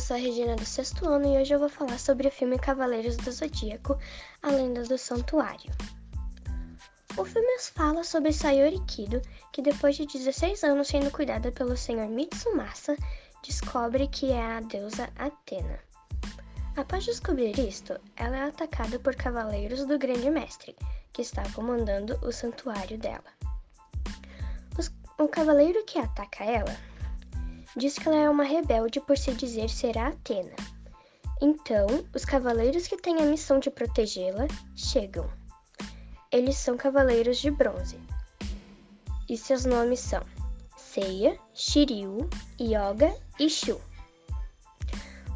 eu sou a Regina do sexto ano e hoje eu vou falar sobre o filme Cavaleiros do Zodíaco, A Lenda do Santuário. O filme fala sobre Sayori Kido, que depois de 16 anos sendo cuidada pelo Senhor Mitsumasa, descobre que é a deusa Atena. Após descobrir isto, ela é atacada por cavaleiros do Grande Mestre, que está comandando o santuário dela. O cavaleiro que ataca ela diz que ela é uma rebelde por se dizer ser a Atena. Então, os cavaleiros que têm a missão de protegê-la chegam. Eles são cavaleiros de bronze. E seus nomes são Seiya, Shiryu, Yoga e Shu.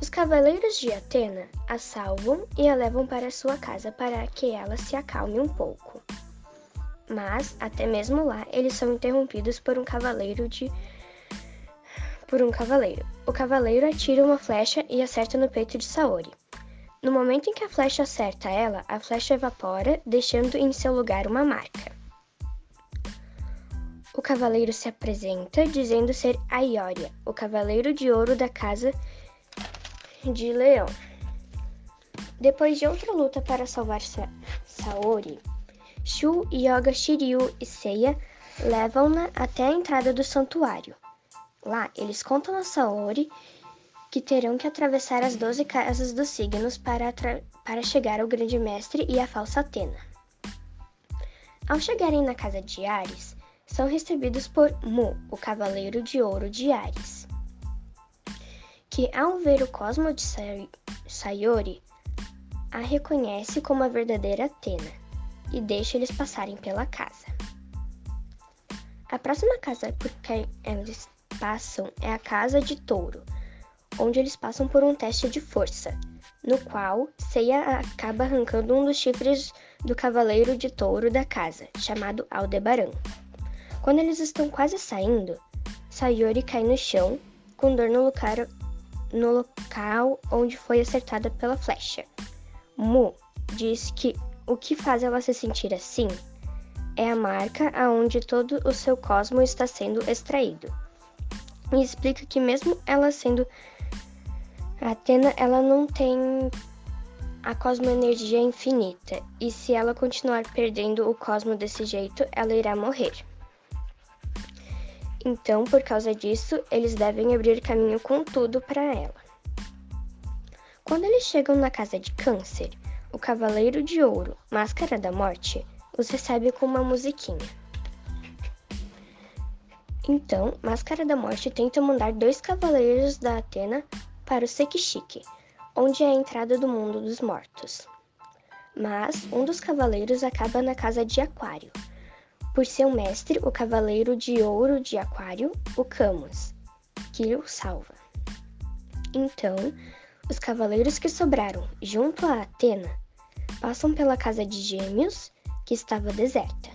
Os cavaleiros de Atena a salvam e a levam para sua casa para que ela se acalme um pouco. Mas, até mesmo lá, eles são interrompidos por um cavaleiro de por um cavaleiro. O cavaleiro atira uma flecha e acerta no peito de Saori. No momento em que a flecha acerta ela, a flecha evapora, deixando em seu lugar uma marca. O cavaleiro se apresenta dizendo ser Aioria, o cavaleiro de ouro da casa de Leão. Depois de outra luta para salvar Sa Saori, Shu, Yoga, Shiryu e Seiya levam-na até a entrada do santuário. Lá, eles contam a Saori que terão que atravessar as doze casas dos signos para, para chegar ao grande mestre e à falsa Atena. Ao chegarem na casa de Ares, são recebidos por Mu, o cavaleiro de ouro de Ares, que ao ver o cosmo de Sayori, a reconhece como a verdadeira Atena e deixa eles passarem pela casa. A próxima casa por que eles passam é a Casa de Touro, onde eles passam por um teste de força, no qual Seiya acaba arrancando um dos chifres do cavaleiro de touro da casa, chamado Aldebaran. Quando eles estão quase saindo, Sayori cai no chão, com dor no local, no local onde foi acertada pela flecha. Mu diz que o que faz ela se sentir assim é a marca aonde todo o seu cosmo está sendo extraído e explica que mesmo ela sendo Atena, ela não tem a cosmoenergia infinita, e se ela continuar perdendo o cosmo desse jeito, ela irá morrer. Então, por causa disso, eles devem abrir caminho com tudo para ela. Quando eles chegam na casa de Câncer, o Cavaleiro de Ouro, Máscara da Morte, os recebe com uma musiquinha. Então, Máscara da Morte tenta mandar dois cavaleiros da Atena para o Sekishiki, onde é a entrada do mundo dos mortos. Mas um dos cavaleiros acaba na casa de Aquário, por seu mestre, o cavaleiro de ouro de Aquário, o Camus, que o salva. Então, os cavaleiros que sobraram junto a Atena passam pela casa de Gêmeos, que estava deserta,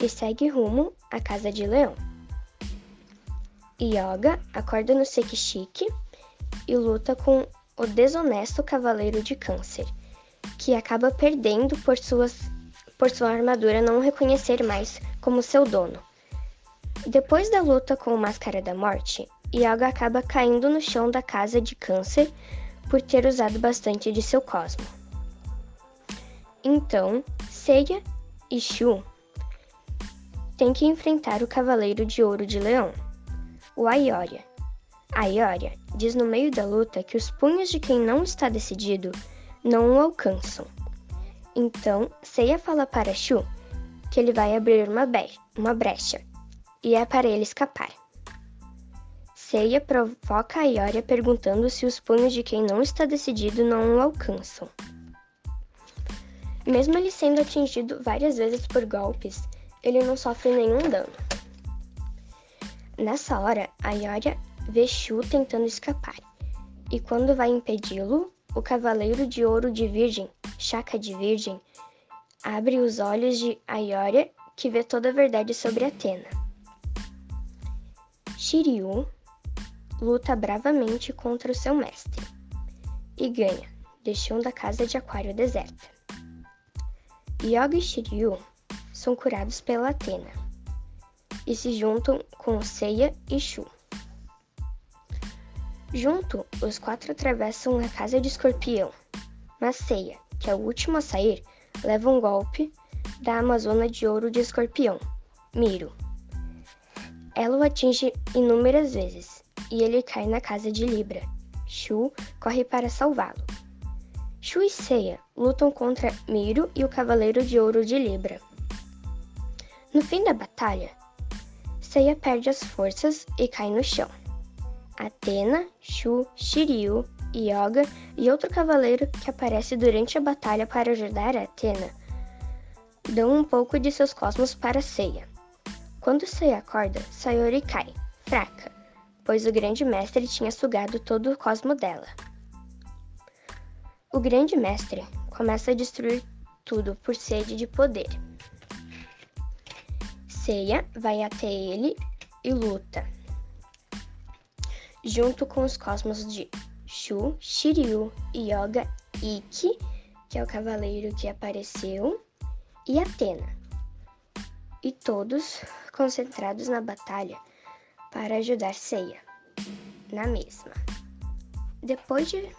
e segue rumo à casa de Leão. Yoga acorda no Sekishiki e luta com o desonesto Cavaleiro de Câncer, que acaba perdendo por, suas, por sua armadura não reconhecer mais como seu dono. Depois da luta com o Máscara da Morte, Yoga acaba caindo no chão da casa de Câncer por ter usado bastante de seu cosmo. Então, Seiya e Shu têm que enfrentar o Cavaleiro de Ouro de Leão o Aioria. Aioria diz no meio da luta que os punhos de quem não está decidido não o alcançam. Então, Seiya fala para Shu que ele vai abrir uma, uma brecha e é para ele escapar. Seiya provoca a Ioria perguntando se os punhos de quem não está decidido não o alcançam. Mesmo ele sendo atingido várias vezes por golpes, ele não sofre nenhum dano. Nessa hora, a vê Shu tentando escapar, e quando vai impedi-lo, o Cavaleiro de Ouro de Virgem, Chaka de Virgem, abre os olhos de Ayoria, que vê toda a verdade sobre Atena. Shiryu luta bravamente contra o seu mestre e ganha, deixando a casa de Aquário deserta. Yoga e Shiryu são curados pela Atena e se juntam com Seiya e Shu. Junto, os quatro atravessam a casa de Escorpião. Mas Ceia, que é o último a sair, leva um golpe da Amazona de Ouro de Escorpião, Miro. Ela o atinge inúmeras vezes e ele cai na casa de Libra. Shu corre para salvá-lo. Shu e Seiya lutam contra Miro e o Cavaleiro de Ouro de Libra. No fim da batalha, Seiya perde as forças e cai no chão. Atena, Shu, Shiryu, Yoga e outro cavaleiro que aparece durante a batalha para ajudar Atena dão um pouco de seus cosmos para Seiya. Quando Seiya acorda, Sayori cai, fraca, pois o grande mestre tinha sugado todo o cosmo dela. O grande mestre começa a destruir tudo por sede de poder. Seiya vai até ele e luta, junto com os cosmos de Shu, Shiryu, Yoga, Ikki, que é o cavaleiro que apareceu, e Atena. E todos concentrados na batalha para ajudar Seiya, na mesma. Depois de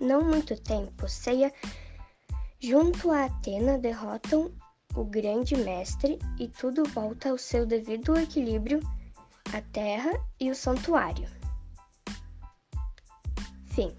não muito tempo, Seiya, junto a Atena, derrotam o grande mestre e tudo volta ao seu devido equilíbrio, a terra e o santuário. Fim.